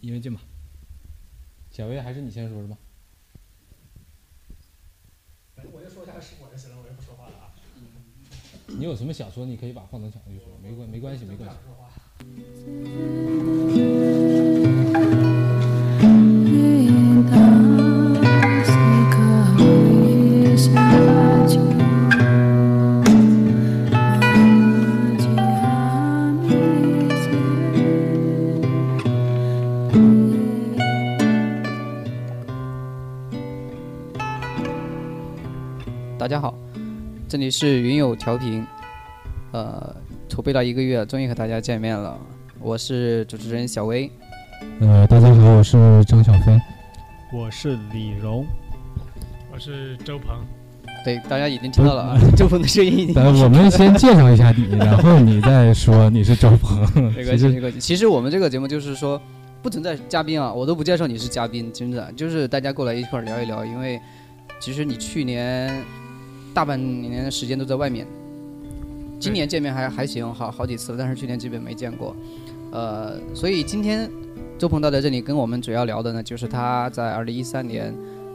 因为近吧。小薇还是你先说是吧？我就说一下是我就行了，我就不说话了啊。你有什么想说，你可以把话筒抢过去说，没关没关系没关系。说话。大家好，这里是云友调频，呃，筹备了一个月，终于和大家见面了。我是主持人小薇，呃，大家好，我是张小飞。我是李荣，我是周鹏。对，大家已经听到了啊，周鹏的声音已经。呃，我们先介绍一下你，然后你再说你是周鹏。没关系，没关系。其实我们这个节目就是说不存在嘉宾啊，我都不介绍你是嘉宾，真的就是大家过来一块儿聊一聊，因为其实你去年大半年的时间都在外面，今年见面还还行，好好几次了，但是去年基本没见过。呃，所以今天周鹏到在这里跟我们主要聊的呢，就是他在二零一三年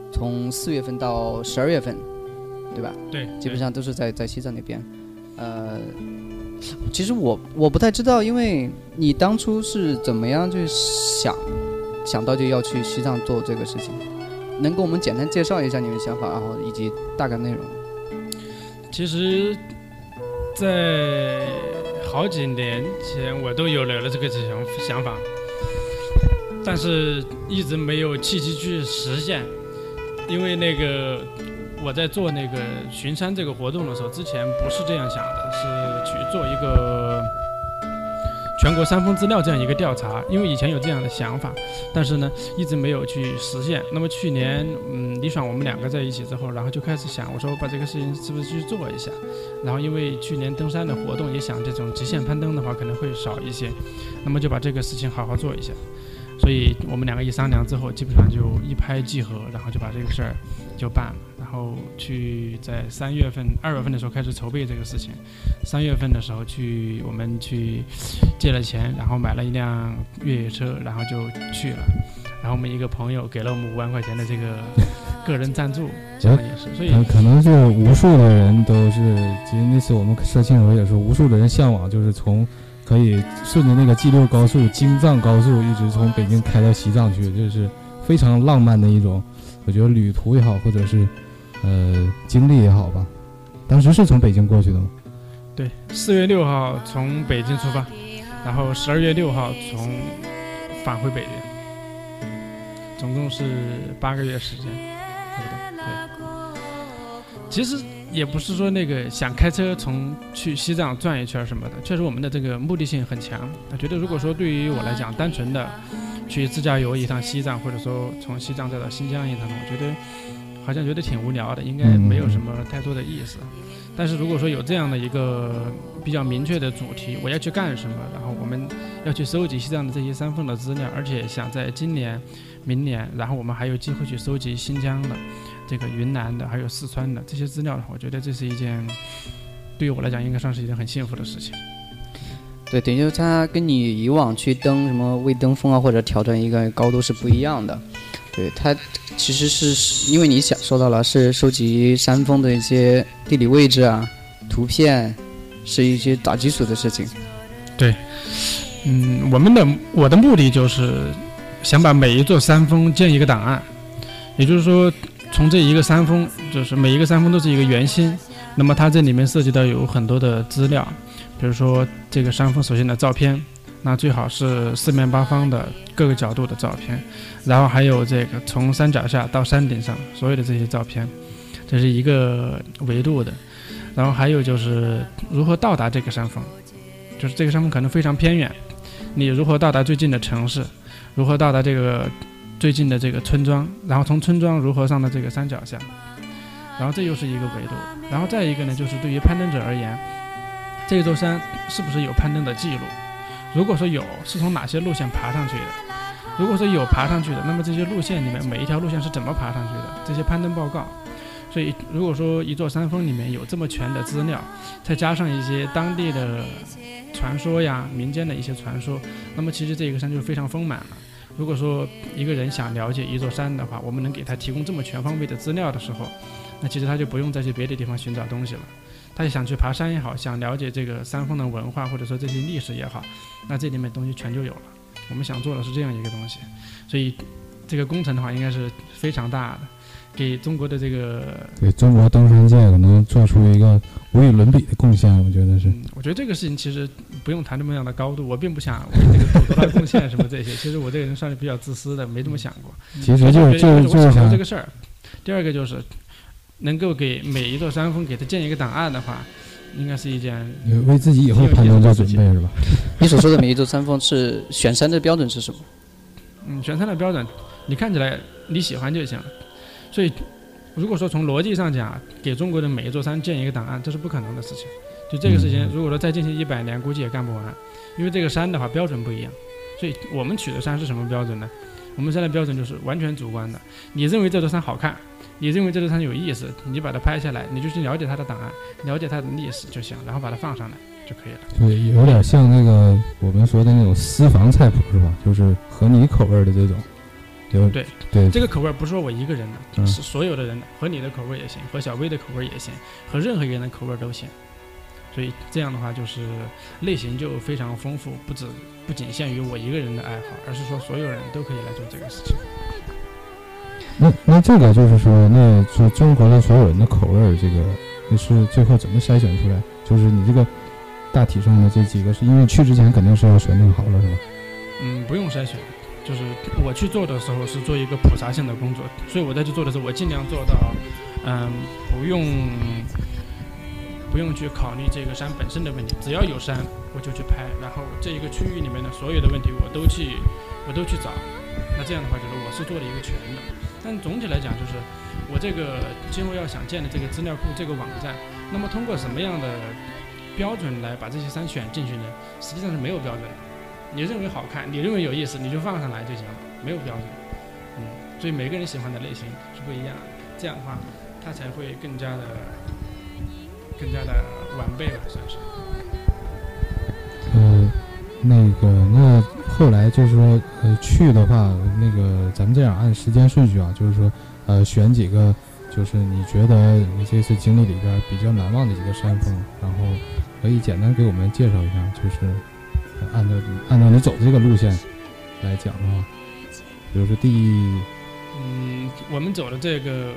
从四月份到十二月份，对吧？对，基本上都是在在西藏那边。呃，其实我我不太知道，因为你当初是怎么样去想想到就要去西藏做这个事情，能给我们简单介绍一下你的想法，然后以及大概内容？其实，在好几年前我都有了这个想想法，但是一直没有契机去实现，因为那个我在做那个巡山这个活动的时候，之前不是这样想的，是去做一个全国山峰资料这样一个调查，因为以前有这样的想法，但是呢一直没有去实现。那么去年，嗯，李爽我们两个在一起之后，然后就开始想，我说我把这个事情是不是去做一下？然后因为去年登山的活动，也想这种极限攀登的话可能会少一些，那么就把这个事情好好做一下。所以我们两个一商量之后，基本上就一拍即合，然后就把这个事儿就办了。然后去在三月份、二月份的时候开始筹备这个事情。三月份的时候去，我们去借了钱，然后买了一辆越野车，然后就去了。然后我们一个朋友给了我们五万块钱的这个 个人赞助，这样也是。所以可能是无数的人都是，其实那次我们社庆的时候也说，无数的人向往，就是从可以顺着那个 G 六高速、京藏高速一直从北京开到西藏去，这是非常浪漫的一种，我觉得旅途也好，或者是呃经历也好吧。当时是从北京过去的吗？对，四月六号从北京出发，然后十二月六号从返回北京，总共是八个月时间，对不对？对。其实也不是说那个想开车从去西藏转一圈什么的，确实我们的这个目的性很强。我觉得如果说对于我来讲，单纯的去自驾游一趟西藏，或者说从西藏再到新疆一趟，我觉得好像觉得挺无聊的，应该没有什么太多的意思。但是如果说有这样的一个比较明确的主题，我要去干什么，然后我们要去收集西藏的这些山峰的资料，而且想在今年、明年，然后我们还有机会去收集新疆的、这个云南的，还有四川的这些资料的话，我觉得这是一件对于我来讲应该算是一件很幸福的事情。对，等于它跟你以往去登什么未登峰啊，或者挑战一个高度是不一样的。对它其实是因为你想说到了是收集山峰的一些地理位置啊、图片，是一些打基础的事情。对，嗯，我们的我的目的就是想把每一座山峰建一个档案，也就是说，从这一个山峰，就是每一个山峰都是一个圆心，那么它这里面涉及到有很多的资料，比如说这个山峰首先的照片。那最好是四面八方的各个角度的照片，然后还有这个从山脚下到山顶上所有的这些照片，这是一个维度的。然后还有就是如何到达这个山峰，就是这个山峰可能非常偏远，你如何到达最近的城市，如何到达这个最近的这个村庄，然后从村庄如何上到这个山脚下，然后这又是一个维度。然后再一个呢，就是对于攀登者而言，这座山是不是有攀登的记录？如果说有，是从哪些路线爬上去的？如果说有爬上去的，那么这些路线里面每一条路线是怎么爬上去的？这些攀登报告。所以，如果说一座山峰里面有这么全的资料，再加上一些当地的传说呀、民间的一些传说，那么其实这一个山就非常丰满了。如果说一个人想了解一座山的话，我们能给他提供这么全方位的资料的时候，那其实他就不用再去别的地方寻找东西了。他想去爬山也好，想了解这个山峰的文化或者说这些历史也好，那这里面东西全就有了。我们想做的是这样一个东西，所以这个工程的话应该是非常大的，给中国的这个给中国登山界可能做出一个无与伦比的贡献，我觉得是。嗯，我觉得这个事情其实不用谈这么样的高度，我并不想为这个做多大贡献什么这些。其实我这个人算是比较自私的，没这么想过。其实就是就是就是想这个事儿。第二个就是能够给每一座山峰给它建一个档案的话，应该是一件为自己以后攀登做准备是吧？你所说的每一座山峰是选山的标准是什么？嗯选山的标准，你看起来你喜欢就行。所以如果说从逻辑上讲，给中国的每一座山建一个档案，这是不可能的事情。就这个事情，如果说再进行一百年，估计也干不完，因为这个山的话标准不一样。所以我们取的山是什么标准呢？我们现在标准就是完全主观的。你认为这座山好看，你认为这座山有意思，你把它拍下来，你就去了解它的档案，了解它的历史就行，然后把它放上来就可以了。对，有点像那个我们说的那种私房菜谱是吧？就是合你口味的这种。对对对这个口味不是说我一个人的，嗯是所有的人的，和你的口味也行，和小薇的口味也行，和任何一个人的口味都行。所以这样的话，就是类型就非常丰富，不止不仅限于我一个人的爱好，而是说所有人都可以来做这个事情。那那这个就是说，那就综合了所有人的口味儿，这个你是最后怎么筛选出来？就是你这个大体上的这几个，是因为去之前肯定是要选定好了，是吧？嗯，不用筛选，就是我去做的时候是做一个普查性的工作，所以我在去做的时候，我尽量做到，嗯，不用不用去考虑这个山本身的问题，只要有山我就去拍，然后这一个区域里面的所有的问题我都去我都去找，那这样的话就是我是做了一个全的，但总体来讲就是我这个今后要想建的这个资料库这个网站，那么通过什么样的标准来把这些山选进去呢？实际上是没有标准的。你认为好看，你认为有意思，你就放上来就行了，没有标准。嗯，所以每个人喜欢的类型是不一样的，这样的话，它才会更加的、更加的完备吧，算是。呃，那个那后来就是说，呃，去的话，那个咱们这样按时间顺序啊，就是说，呃，选几个，就是你觉得你这次经历里边比较难忘的几个山峰，然后可以简单给我们介绍一下，就是呃按照按照你走的这个路线来讲的话，比如说第一，嗯，我们走的这个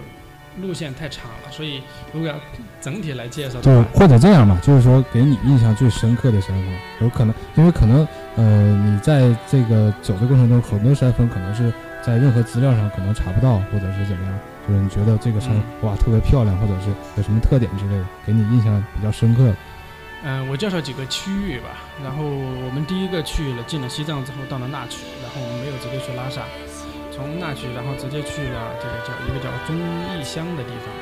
路线太长了，所以如果要整体来介绍就的话，或者这样吧，就是说给你印象最深刻的山峰，有可能因为可能呃你在这个走的过程中，很多山峰可能是在任何资料上可能查不到，或者是怎么样，就是你觉得这个山、嗯哇特别漂亮，或者是有什么特点之类的，给你印象比较深刻的。嗯、我介绍几个区域吧。然后我们第一个去了，进了西藏之后，到了那曲，然后我们没有直接去拉萨，从那曲，然后直接去了这个叫一个叫忠义乡的地方。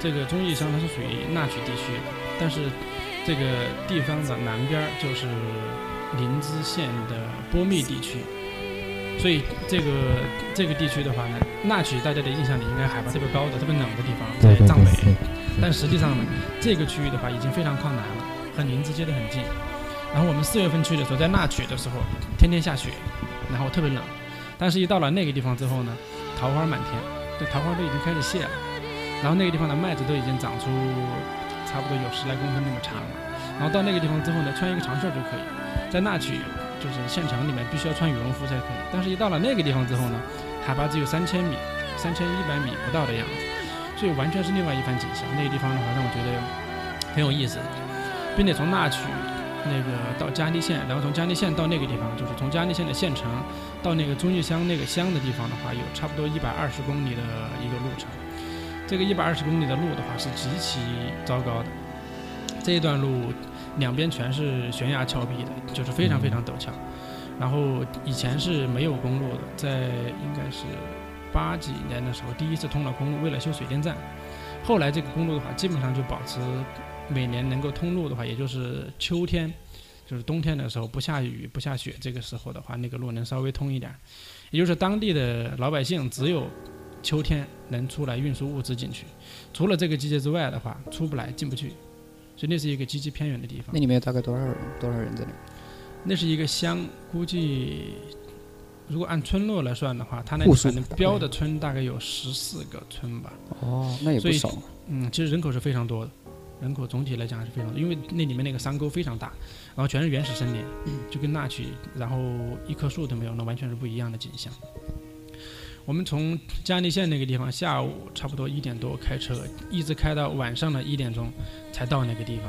这个忠义乡它是属于那曲地区，但是这个地方的南边儿就是林芝县的波密地区。所以这个这个地区的话呢，那曲大家的印象里应该海拔特别高的、特别冷的地方，在藏北。但实际上呢，这个区域的话已经非常靠南了，和林芝接得很近。然后我们四月份去的时候，在那曲的时候，天天下雪，然后特别冷。但是，一到了那个地方之后呢，桃花满天，这桃花都已经开始谢了。然后那个地方的麦子都已经长出差不多有十来公分那么长了。然后到那个地方之后呢，穿一个长袖就可以。在那曲就是县城里面必须要穿羽绒服才可以。但是，一到了那个地方之后呢，海拔只有三千米，三千一百米不到的样子。所以完全是另外一番景象。那个地方的话，让我觉得很有意思，并且从那曲那个到嘉利县，然后从嘉利县到那个地方，就是从嘉利县的县城到那个中义乡那个乡的地方的话，有差不多一百二十公里的一个路程。这个一百二十公里的路的话是极其糟糕的，这一段路两边全是悬崖峭壁的，就是非常非常陡峭。然后以前是没有公路的，在应该是八几年的时候，第一次通了公路，为了修水电站。后来这个公路的话，基本上就保持每年能够通路的话，也就是秋天，就是冬天的时候不下雨不下雪，这个时候的话，那个路能稍微通一点。也就是当地的老百姓只有秋天能出来运输物资进去，除了这个季节之外的话，出不来进不去。所以那是一个极其偏远的地方那。里面有大概多少人？多少人在那里？那是一个乡，估计如果按村落来算的话，它那户数反正标的村大概有十四个村吧。哦，那也不少。嗯，其实人口是非常多的，人口总体来讲还是非常多，因为那里面那个山沟非常大，然后全是原始森林，就跟那曲，然后一棵树都没有，那完全是不一样的景象。我们从嘉利县那个地方下午差不多一点多开车，一直开到晚上的一点钟才到那个地方。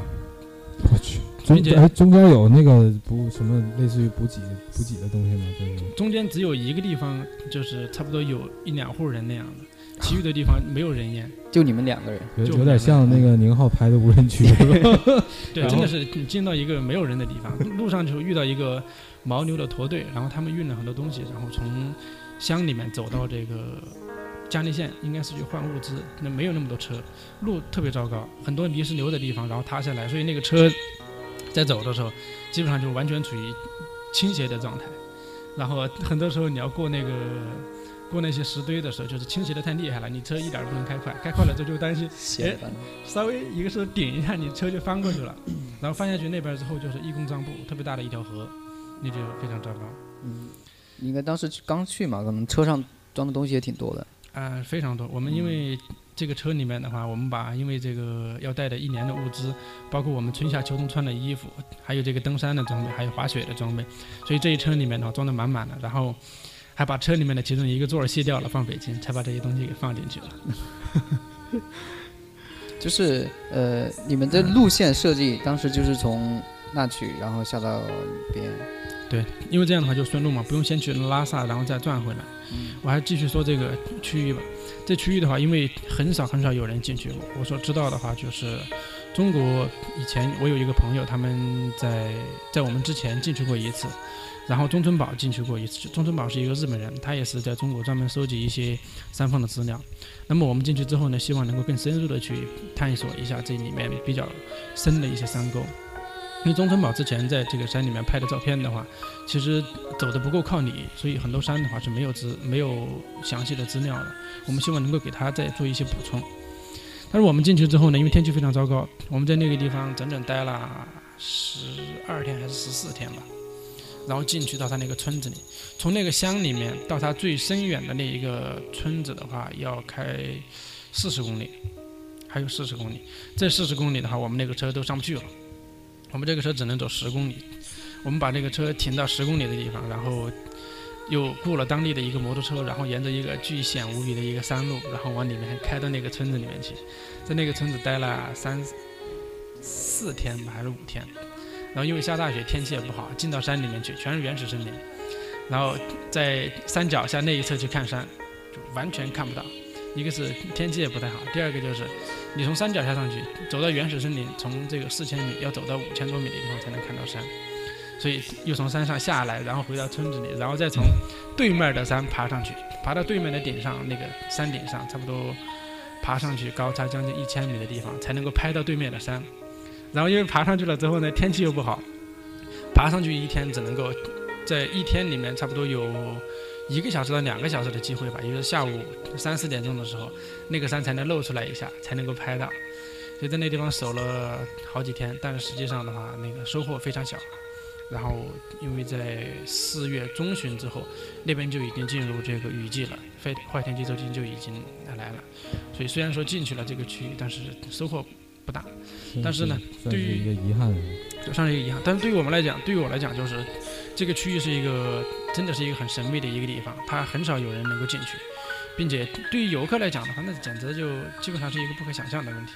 我去，中间哎中间有那个补什么类似于补给补给的东西吗？就是中间只有一个地方，就是差不多有一两户人那样的，其余的地方没有人烟。就你们两个人，就有有点像那个宁浩拍的无人区，是吧？对，真的是你进到一个没有人的地方，路上就遇到一个牦牛的驼队，然后他们运了很多东西，然后从乡里面走到这个嘉利县，应该是去换物资，那没有那么多车，路特别糟糕，很多泥石流的地方，然后塌下来，所以那个车在走的时候，基本上就完全处于倾斜的状态，然后很多时候你要过那个。过那些石堆的时候，就是倾斜的太厉害了，你车一点儿都不能开快，开快了之后就担心斜稍微一个手顶一下，你车就翻过去了，然后翻下去那边之后就是一公丈布，特别大的一条河，那就非常糟糕。嗯，应该当时去刚去嘛，可能车上装的东西也挺多的。啊、非常多。我们因为这个车里面的话，我们把因为这个要带的一年的物资，包括我们春夏秋冬穿的衣服，还有这个登山的装备，还有滑雪的装备，所以这一车里面呢装的满满的。然后还把车里面的其中一个座儿卸掉了，放北京，才把这些东西给放进去了。就是呃，你们的路线设计当时就是从那曲，然后下到边。对因为这样的话就顺路嘛，不用先去拉萨，然后再转回来。嗯我还继续说这个区域吧。这区域的话，因为很少很少有人进去过。我所知道的话，就是中国以前我有一个朋友，他们在在我们之前进去过一次，然后中村堡进去过一次。中村堡是一个日本人，他也是在中国专门收集一些山峰的资料。那么我们进去之后呢，希望能够更深入的去探索一下这里面比较深的一些山沟。因为中村堡之前在这个山里面拍的照片的话，其实走的不够靠里，所以很多山的话是没有资没有详细的资料的。我们希望能够给他再做一些补充。但是我们进去之后呢，因为天气非常糟糕，我们在那个地方整整待了十二天还是十四天吧。然后进去到他那个村子里，从那个乡里面到他最深远的那一个村子的话，要开四十公里，还有四十公里。这四十公里的话，我们那个车都上不去了，我们这个车只能走十公里。我们把这个车停到十公里的地方，然后又雇了当地的一个摩托车，然后沿着一个巨险无比的一个山路，然后往里面开到那个村子里面去，在那个村子待了三四天吧，还是五天。然后因为下大雪，天气也不好，进到山里面去，全是原始森林。然后在山脚下那一侧去看山，就完全看不到。一个是天气也不太好，第二个就是你从山脚下上去，走到原始森林，从这个四千米要走到五千多米的地方才能看到山。所以又从山上下来，然后回到村子里，然后再从对面的山爬上去，爬到对面的顶上那个山顶上，差不多爬上去高差将近一千米的地方，才能够拍到对面的山。然后因为爬上去了之后呢，天气又不好，爬上去一天只能够在一天里面差不多有一个小时到两个小时的机会吧，也就是下午三四点钟的时候，那个山才能露出来一下，才能够拍到。所以在那地方守了好几天，但是实际上的话，那个收获非常小。然后因为在四月中旬之后，那边就已经进入这个雨季了，坏坏天气周期就已经来了。所以虽然说进去了这个区域，但是收获不大。但是呢对于一个遗憾。就算是一个遗憾。但是对于我们来讲，对于我来讲，就是这个区域是一个真的是一个很神秘的一个地方，它很少有人能够进去，并且对于游客来讲的话，那简直就基本上是一个不可想象的问题。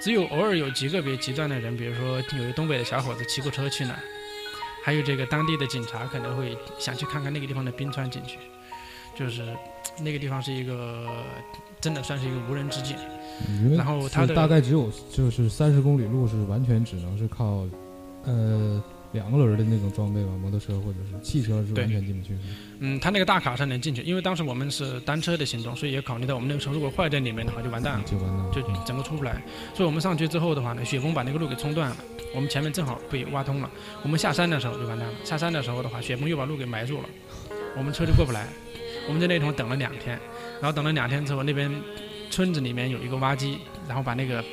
只有偶尔有极个别极端的人，比如说有一个东北的小伙子骑过车去那儿，还有这个当地的警察可能会想去看看那个地方的冰川景区，就是那个地方是一个真的算是一个无人之境。然后它的大概只有就是三十公里路是完全只能是靠呃两个轮的那种装备吧，摩托车或者是汽车是完全进不去的。嗯，他那个大卡车能进去，因为当时我们是单车的行动，所以也考虑到我们那个车如果坏在里面的话就完蛋了。就完蛋了。就嗯整个出不来。所以我们上去之后的话呢，雪崩把那个路给冲断了，我们前面正好被挖通了。我们下山的时候就完蛋了，下山的时候的话，雪崩又把路给埋住了，我们车就过不来。我们在那地方等了两天，然后等了两天之后，那边村子里面有一个挖机，然后把那个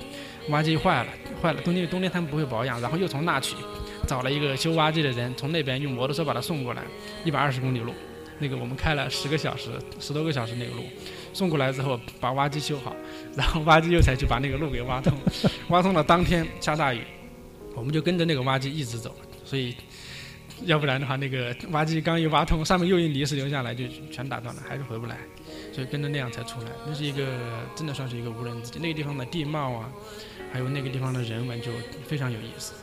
挖机坏了，坏了，冬天冬天他们不会保养，然后又从那去找了一个修挖机的人，从那边用摩托车把它送过来，一百二十公里路。那个我们开了十个小时，十多个小时那个路，送过来之后把挖机修好，然后挖机又才去把那个路给挖通，挖 通了当天下大雨，我们就跟着那个挖机一直走，所以要不然的话，那个挖机刚一挖通，上面又一泥石流下来就全打断了，还是回不来，所以跟着那样才出来。那是一个真的算是一个无人之境，那个地方的地貌啊，还有那个地方的人文就非常有意思。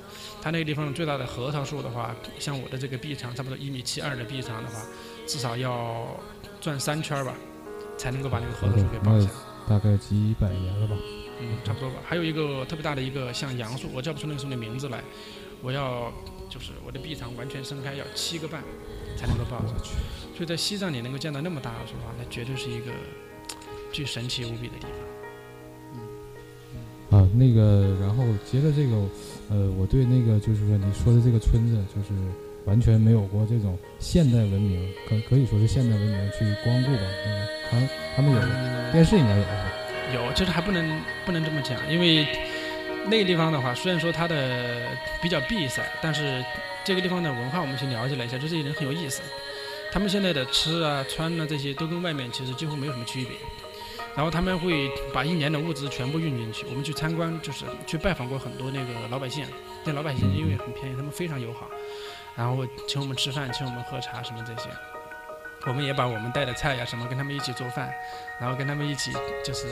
它那个地方最大的核桃树的话，像我的这个臂长，差不多一米七二的臂长的话，至少要转三圈儿吧，才能够把那个核桃树给抱下来。大概几百年了吧。嗯，差不多吧。还有一个特别大的一个像杨树，我叫不出那个树的名字来，我要就是我的臂长完全伸开要七个半才能够抱着。我去，所以在西藏你能够见到那么大的树的话，那绝对是一个巨神奇无比的地方。嗯啊，那个，然后接着这个，呃，我对那个就是说你说的这个村子，就是完全没有过这种现代文明，可可以说是现代文明去光顾吧。那个他他们有嗯电视应该有吧？有，就是还不能不能这么讲，因为那个地方的话，虽然说它的比较闭塞，但是这个地方的文化我们去了解了一下，就这些人很有意思。他们现在的吃啊、穿啊这些都跟外面其实几乎没有什么区别。然后他们会把一年的物资全部运进去。我们去参观，就是去拜访过很多那个老百姓，那老百姓因为很便宜，他们非常友好，然后请我们吃饭，请我们喝茶什么这些。我们也把我们带的菜呀什么跟他们一起做饭，然后跟他们一起就是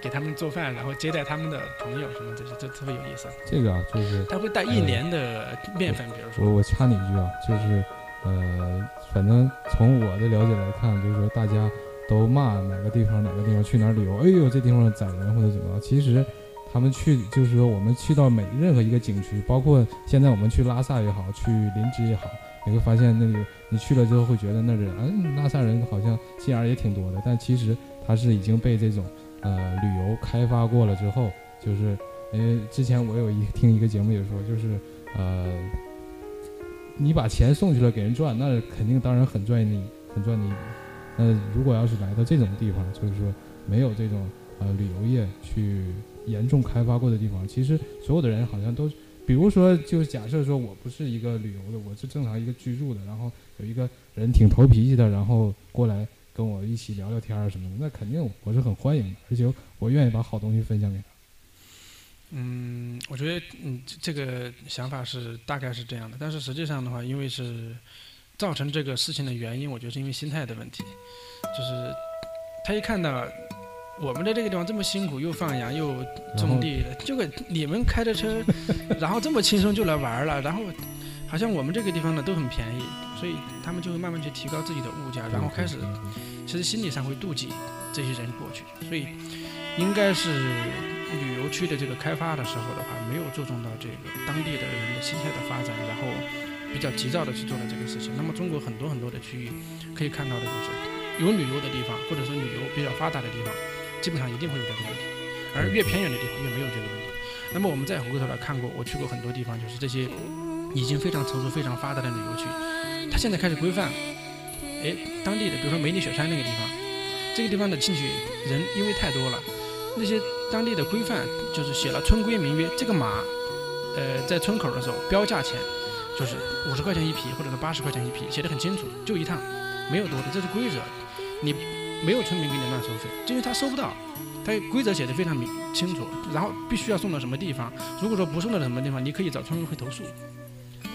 给他们做饭，然后接待他们的朋友什么这些，这特别有意思。这个啊，就是他会带一年的面粉，比如说，我我插你一句啊，就是呃，反正从我的了解来看，就是说大家都骂哪个地方哪个地方去哪儿旅游，哎呦这地方宰人或者怎么样，其实他们去就是说我们去到每任何一个景区，包括现在我们去拉萨也好，去林芝也好，你会发现那里你去了之后会觉得那里嗯拉萨人好像心眼也挺多的，但其实它是已经被这种呃旅游开发过了之后，就是因为之前我有一 听一个节目也说，就是呃。你把钱送去了给人赚，那肯定当然很赚你，很赚你。那如果要是来到这种地方，就是说没有这种呃旅游业去严重开发过的地方，其实所有的人好像都，比如说就假设说我不是一个旅游的，我是正常一个居住的，然后有一个人挺投脾气的，然后过来跟我一起聊聊天儿什么的，那肯定我是很欢迎的，而且我愿意把好东西分享给他。嗯，我觉得嗯这个想法是大概是这样的，但是实际上的话，因为是造成这个事情的原因，我觉得是因为心态的问题，就是他一看到我们在这个地方这么辛苦，又放羊又种地的，结果你们开着车，然后这么轻松就来玩了，然后好像我们这个地方呢都很便宜，所以他们就会慢慢去提高自己的物价，然后开始其实心理上会妒忌这些人过去，所以应该是旅游区的这个开发的时候的话，没有注重到这个当地的人的心态的发展，然后比较急躁的去做了这个事情。那么中国很多很多的区域可以看到的就是有旅游的地方，或者说旅游比较发达的地方，基本上一定会有这个问题，而越偏远的地方越没有这个问题。那么我们再回过头来看过，我去过很多地方，就是这些已经非常成熟、非常发达的旅游区，它现在开始规范，哎，当地的，比如说梅里雪山那个地方，这个地方的进去人因为太多了，那些当地的规范就是写了村规民约，这个马，呃，在村口的时候标价钱就是五十块钱一匹，或者是八十块钱一匹，写的很清楚，就一趟，没有多的，这是规则，你没有村民给你乱收费，因为他收不到，他规则写的非常明清楚，然后必须要送到什么地方，如果说不送到什么地方，你可以找村委会投诉。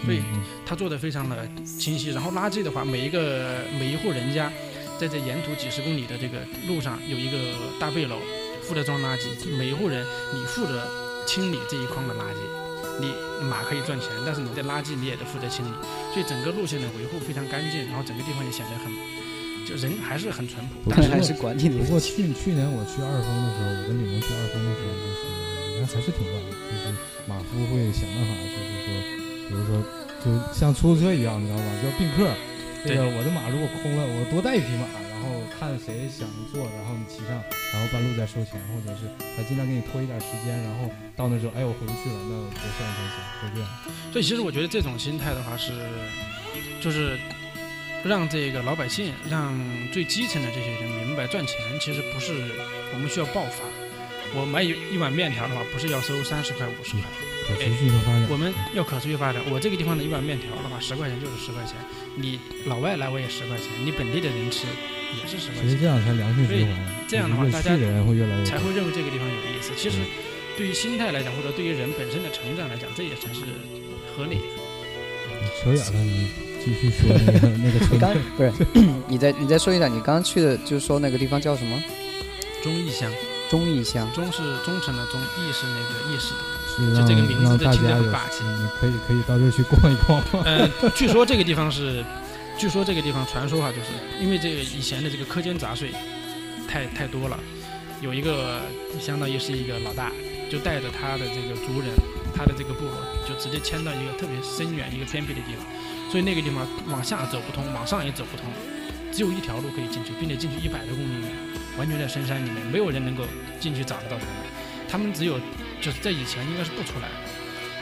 所以嗯他做的非常的清晰。然后垃圾的话，每一个每一户人家，在这沿途几十公里的这个路上有一个大背篓，负责装垃圾。每一户人你负责清理这一筐的垃圾，你马可以赚钱，但是你的垃圾你也得负责清理。所以整个路线的维护非常干净，然后整个地方也显得很，就人还是很淳朴。不但是还是管理的不过。去去年我去二峰的时候，我跟李萌去二峰的时候，就是你看还是挺乱的，就是马夫会想办法，就是说，比如说，就像出租车一样，你知道吧？叫并客。这个我的马如果空了，我多带一匹马，然后看谁想坐，然后你骑上，然后半路再收钱，或者是他尽量给你拖一点时间，然后到那时候，哎，我回不去了，那我多算一天钱，就这样。所以其实我觉得这种心态的话是，就是让这个老百姓，让最基层的这些人明白，赚钱其实不是我们需要爆发。我买一一碗面条的话，不是要收三十块五十块，可持续的发展。我们要可持续发展。我这个地方的一碗面条的话，十块钱就是十块钱，你老外来我也十块钱，你本地的人吃也是十块钱，其实这样才良性循环。这样的话大家的人会越来越才会认为这个地方有意思。其实对于心态来讲，或者对于人本身的成长来讲，这也才是合理的。扯远了，你继续说那个 那个你刚不是 你再你再说一下，你刚刚去的就是说那个地方叫什么？忠义乡，忠义乡。忠是忠诚的忠，义是那个义士的。是就这个名字就听着很霸气你可以可以到这儿去逛一逛。呃，据说这个地方是，据说这个地方传说哈，就是因为这个以前的这个苛捐杂税太太多了，有一个相当于是一个老大，就带着他的这个族人，他的这个部落，就直接迁到一个特别深远、一个偏僻的地方，所以那个地方往下走不通，往上也走不通，只有一条路可以进去，并且进去一百多公里，完全在深山里面，没有人能够进去找得到他们，他们只有就是在以前应该是不出来。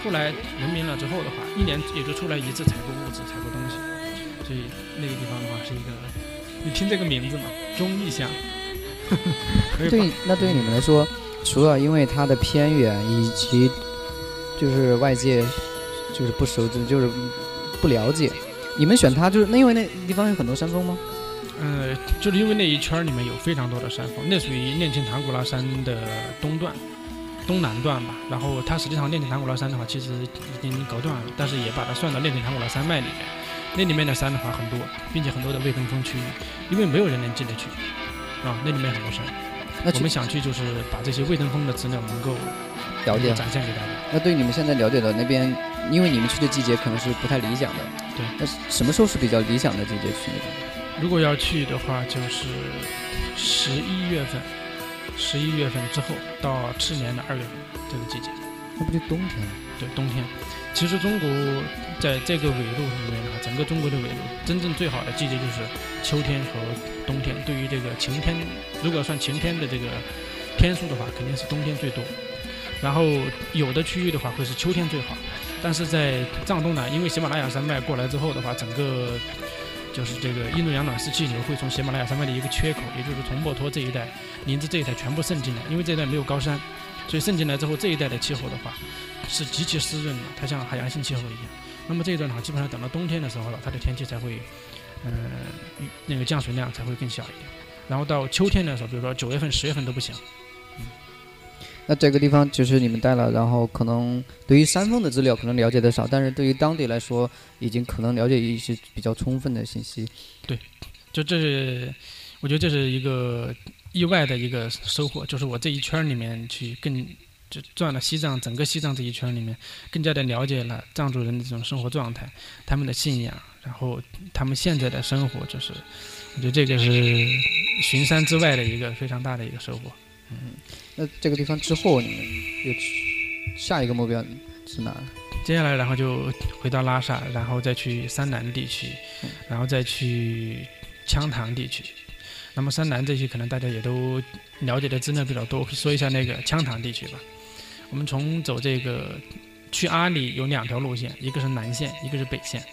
后来人民了之后的话，一年也就出来一次采购物资、采购东西，所以那个地方的话是一个，你听这个名字嘛，忠义乡。可以对，那对于你们来说，除了因为它的偏远以及就是外界就是不熟知，就是不了解，你们选它就是那因为那地方有很多山峰吗？呃，就是因为那一圈里面有非常多的山峰，那属于练青唐古拉山的东段、东南段吧。然后它实际上练青唐古拉山的话，其实已经隔断了，但是也把它算到练青唐古拉山脉里面。那里面的山的话很多，并且很多的未登峰区域，因为没有人能进得去啊，那里面很多山。那我们想去就是把这些未登峰的资料能够了解。展现给大家。那对你们现在了解的那边，因为你们去的季节可能是不太理想的。对。那什么时候是比较理想的季节去那边？如果要去的话，就是十一月份，十一月份之后到次年的二月份这个季节。那不就冬天了？对，冬天。其实中国在这个纬度里面的话，整个中国的纬度真正最好的季节就是秋天和冬天。对于这个晴天，如果算晴天的这个天数的话，肯定是冬天最多。然后有的区域的话会是秋天最好，但是在藏东南，因为喜马拉雅山脉过来之后的话，整个就是这个印度洋暖湿气流会从喜马拉雅山脉的一个缺口，也就是从墨脱这一带、林芝这一带全部渗进来，因为这一带没有高山，所以渗进来之后，这一带的气候的话是极其湿润的，它像海洋性气候一样。那么这一段的话，基本上等到冬天的时候了，它的天气才会，呃，雨那个降水量才会更小一点。然后到秋天的时候，比如说九月份、十月份都不行。那这个地方就是你们带了，然后可能对于山峰的资料可能了解的少，但是对于当地来说，已经可能了解一些比较充分的信息。对就这是，我觉得这是一个意外的一个收获，就是我这一圈里面去更就转了西藏整个西藏这一圈里面，更加的了解了藏族人的这种生活状态，他们的信仰，然后他们现在的生活，就是我觉得这个是巡山之外的一个非常大的一个收获。嗯那这个地方之后，你们又去下一个目标是哪？接下来，然后就回到拉萨，然后再去山南地区，然后再去羌塘地区。那么山南这些可能大家也都了解的资料比较多，我说一下那个羌塘地区吧。我们从走这个去阿里有两条路线，一个是南线，一个是北线。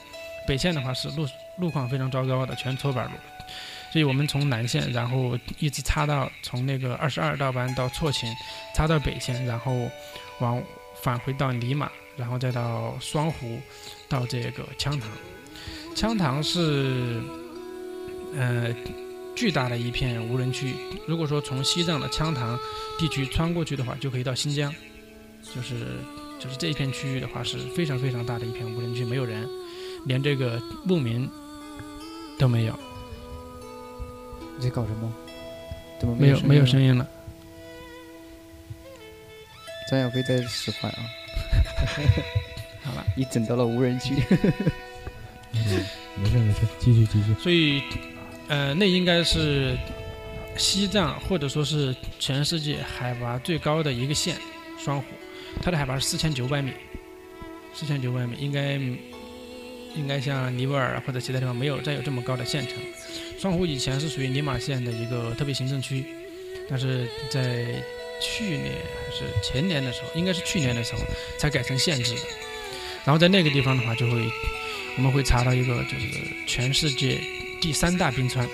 北线的话是路路况非常糟糕的，全搓板路。所以我们从南线，然后一直插到从那个二十二道班到错勤，插到北线，然后往返回到尼玛，然后再到双湖，到这个羌塘。羌塘是呃巨大的一片无人区。如果说从西藏的羌塘地区穿过去的话，就可以到新疆，就是就是这一片区域的话是非常非常大的一片无人区，没有人，连这个牧民都没有，你在搞什么？怎么没有没有声音？了。张小飞在使唤啊！好了。你整到了无人区。嗯没事没事，继续继续。所以，呃，那应该是西藏或者说是全世界海拔最高的一个县，双湖，它的海拔是四千九百米，四千九百米应该应该像尼泊尔或者其他地方没有再有这么高的县城。双湖以前是属于尼玛县的一个特别行政区，但是在去年还是前年的时候，应该是去年的时候才改成县制的。然后在那个地方的话，就会我们会查到一个就是全世界第三大冰川，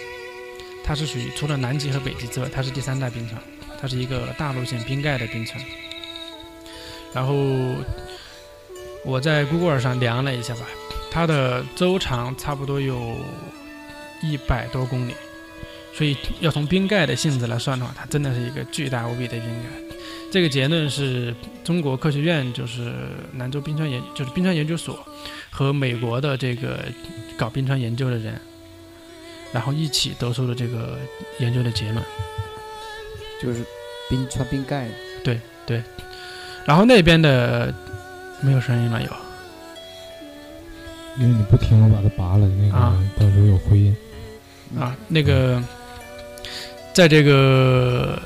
它是属于除了南极和北极之外，它是第三大冰川，它是一个大陆性冰盖的冰川。然后我在 Google 上量了一下吧，它的周长差不多有一百多公里，所以要从冰盖的性质来算的话，它真的是一个巨大无比的冰盖。这个结论是中国科学院，就是兰州冰川研，就是冰川研究所和美国的这个搞冰川研究的人，然后一起得出的这个研究的结论。就是冰川冰盖，对对然后那边的没有声音了，有因为你不听，我把它拔了，那个啊到时候有回音。啊，那个在这个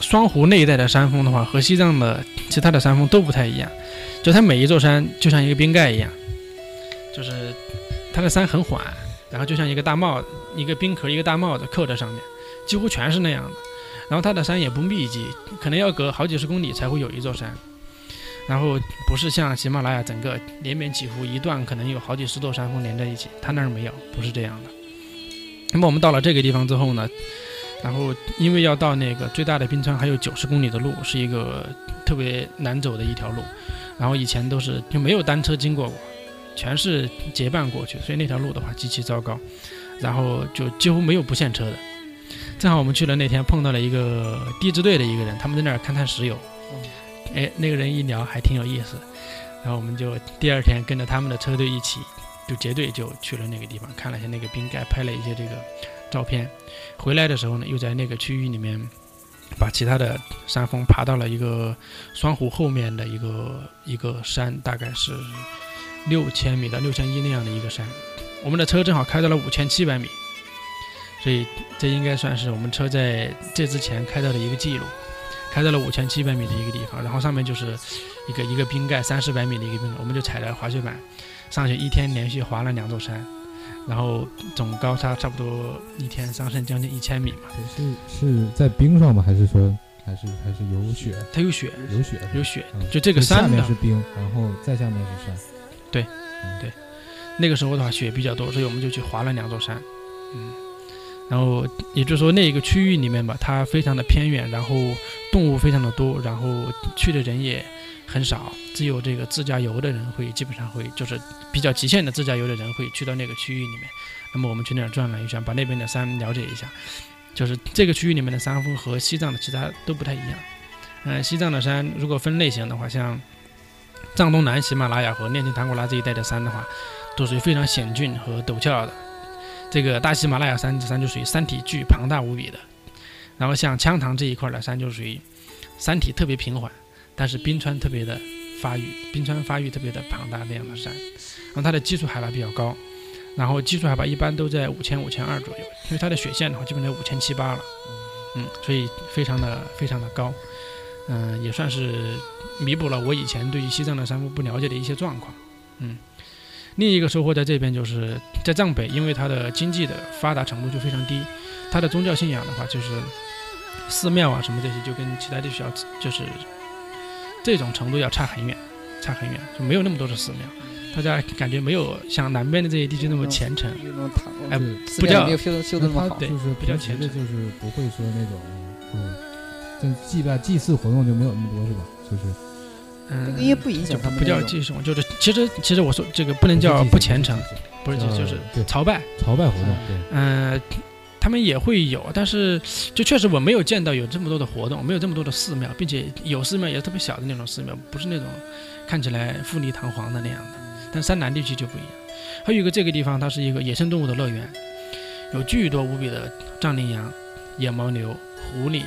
双湖那一带的山峰的话，和西藏的其他的山峰都不太一样，就它每一座山就像一个冰盖一样，就是它的山很缓，然后就像一个大帽，一个冰壳，一个大帽子扣在上面，几乎全是那样的。然后它的山也不密集，可能要隔好几十公里才会有一座山。然后不是像喜马拉雅整个连绵起伏一段，可能有好几十座山峰连在一起，它那儿没有，不是这样的。那么我们到了这个地方之后呢，然后因为要到那个最大的冰川还有九十公里的路，是一个特别难走的一条路，然后以前都是就没有单车经过过，全是结伴过去，所以那条路的话极其糟糕，然后就几乎没有不限车的。正好我们去了那天碰到了一个地质队的一个人，他们在那儿勘探石油，哎，那个人一聊还挺有意思，然后我们就第二天跟着他们的车队一起。就结队就去了那个地方，看了一下那个冰盖，拍了一些这个照片。回来的时候呢，又在那个区域里面把其他的山峰爬到了一个双湖后面的一个一个山，大概是六千米到六千一那样的一个山。我们的车正好开到了五千七百米，所以这应该算是我们车在这之前开到的一个记录，开到了五千七百米的一个地方。然后上面就是一个一个冰盖，三四百米的一个冰，我们就踩着滑雪板。上去一天连续滑了两座山，然后总高差差不多一天上升将近一千米嘛。是是在冰上吗？还是说还是还是有雪？它有雪，有雪有雪嗯，就这个下山的面是冰，然后再下面是山。对，对那个时候的话雪比较多，所以我们就去滑了两座山，嗯，然后也就是说那一个区域里面吧，它非常的偏远，然后动物非常的多，然后去的人也很少，只有这个自驾游的人会基本上会就是比较极限的自驾游的人会去到那个区域里面。那么我们去那儿转了一圈，把那边的山了解一下，就是这个区域里面的山峰和西藏的其他都不太一样。嗯、西藏的山如果分类型的话，像藏东南喜马拉雅和炼青唐古拉这一带的山的话，都属于非常险峻和陡峭的。这个大喜马拉雅山山就属于山体巨庞大无比的，然后像羌塘这一块的山就属于山体特别平缓，但是冰川特别的发育，冰川发育特别的庞大那样的山。然后它的基础海拔比较高，然后基础海拔一般都在五千五千二左右，因为它的雪线的话基本在五千七八了，嗯，所以非常的非常的高，嗯、也算是弥补了我以前对于西藏的山峰不了解的一些状况，嗯。另一个收获在这边就是在藏北，因为它的经济的发达程度就非常低，它的宗教信仰的话就是寺庙啊什么这些，就跟其他地区要就是这种程度要差很远，差很远，就没有那么多的寺庙，大家感觉没有像南边的这些地区那么虔诚。哎不叫庙没有修修的那么好。对就是比较虔诚就是不会说那种，嗯，这祭拜祭祀活动就没有那么多是吧？就是嗯，因为不影响他们不叫祭祀，就是其实其实我说这个不能叫不虔诚，，不是就是朝拜，朝拜活动，对，嗯、他们也会有，但是就确实我没有见到有这么多的活动，没有这么多的寺庙，并且有寺庙也是特别小的那种寺庙，不是那种看起来富丽堂皇的那样的。但山南地区就不一样。还有一个这个地方，它是一个野生动物的乐园，有巨多无比的藏羚羊、野牦牛、狐狸，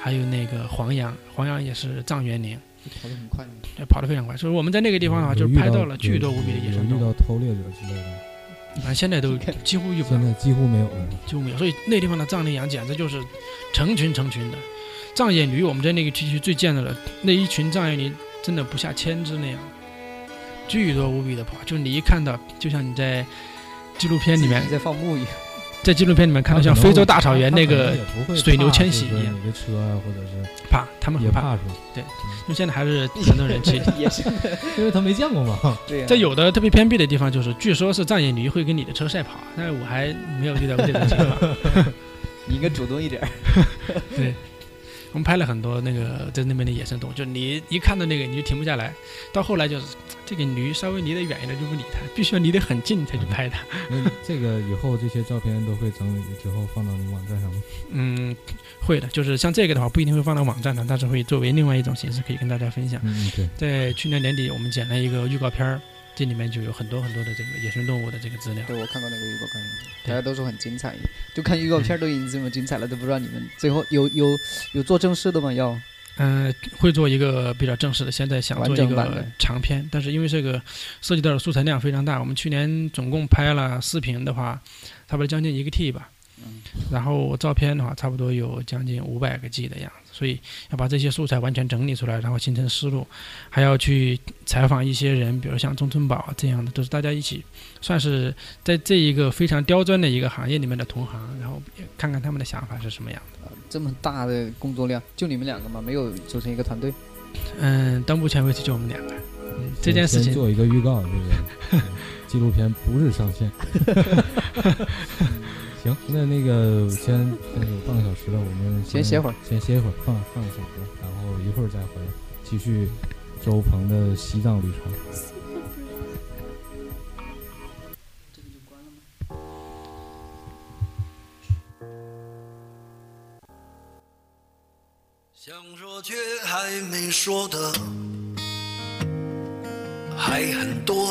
还有那个黄羊，黄羊也是藏原羚，跑得很快。对跑得非常快。所以我们在那个地方的话，就是拍到了巨多无比的野生动物，有遇到偷猎者之类的，反正现在都几乎遇不到现。在几乎没有了。几乎没有，所以那地方的藏羚羊简直就是成群成群的。藏眼驴我们在那个区区最见到了那一群藏眼驴，真的不下千只那样，巨多无比的跑，就是你一看到，就像你在纪录片里面在放牧一样。在纪录片里面看到像非洲大草原那个，水牛迁徙一样你的车啊，或者是怕他们很怕，也怕是吧？因为现在还是很多人 气。也是 因为他没见过嘛。对呀。在有的特别偏僻的地方，就是据说是藏野驴会跟你的车赛跑，但是我还没有遇到过这种情况。你应该主动一点儿。我们拍了很多那个在那边的野生动物，就你一看到那个你就停不下来，到后来就是这个驴稍微离得远一点就不理它，必须要离得很近才去拍它。那这个以后这些照片都会整理之后放到你网站上吗？嗯，会的，就是像这个的话不一定会放到网站上，但是会作为另外一种形式可以跟大家分享。嗯嗯，对，在去年年底我们剪了一个预告片儿，这里面就有很多很多的这个野生动物的这个资料。对，我看过那个预告片，对大家都说很精彩，就看预告片都已经这么精彩了，都不知道你们最后有有有做正式的吗？要嗯、会做一个比较正式的，现在想做一个长片，但是因为这个涉及到的素材量非常大，我们去年总共拍了视频的话，差不多将近一个 T 吧，嗯然后照片的话，差不多有将近五百个 G 的样子，所以要把这些素材完全整理出来，然后形成思路，还要去采访一些人，比如像钟村宝啊这样的，都是大家一起，算是在这一个非常刁钻的一个行业里面的同行，然后看看他们的想法是什么样的。这么大的工作量，就你们两个吗？没有组成一个团队？嗯，到目前为止就我们两个。嗯，这件事情做一个预告，这个嗯纪录片不日上线。行，那那个先现在有半个小时了，我们先歇会儿，先歇一会儿，放放一首歌，然后一会儿再回来继续周鹏的西藏旅程。想说却还没说的还很多，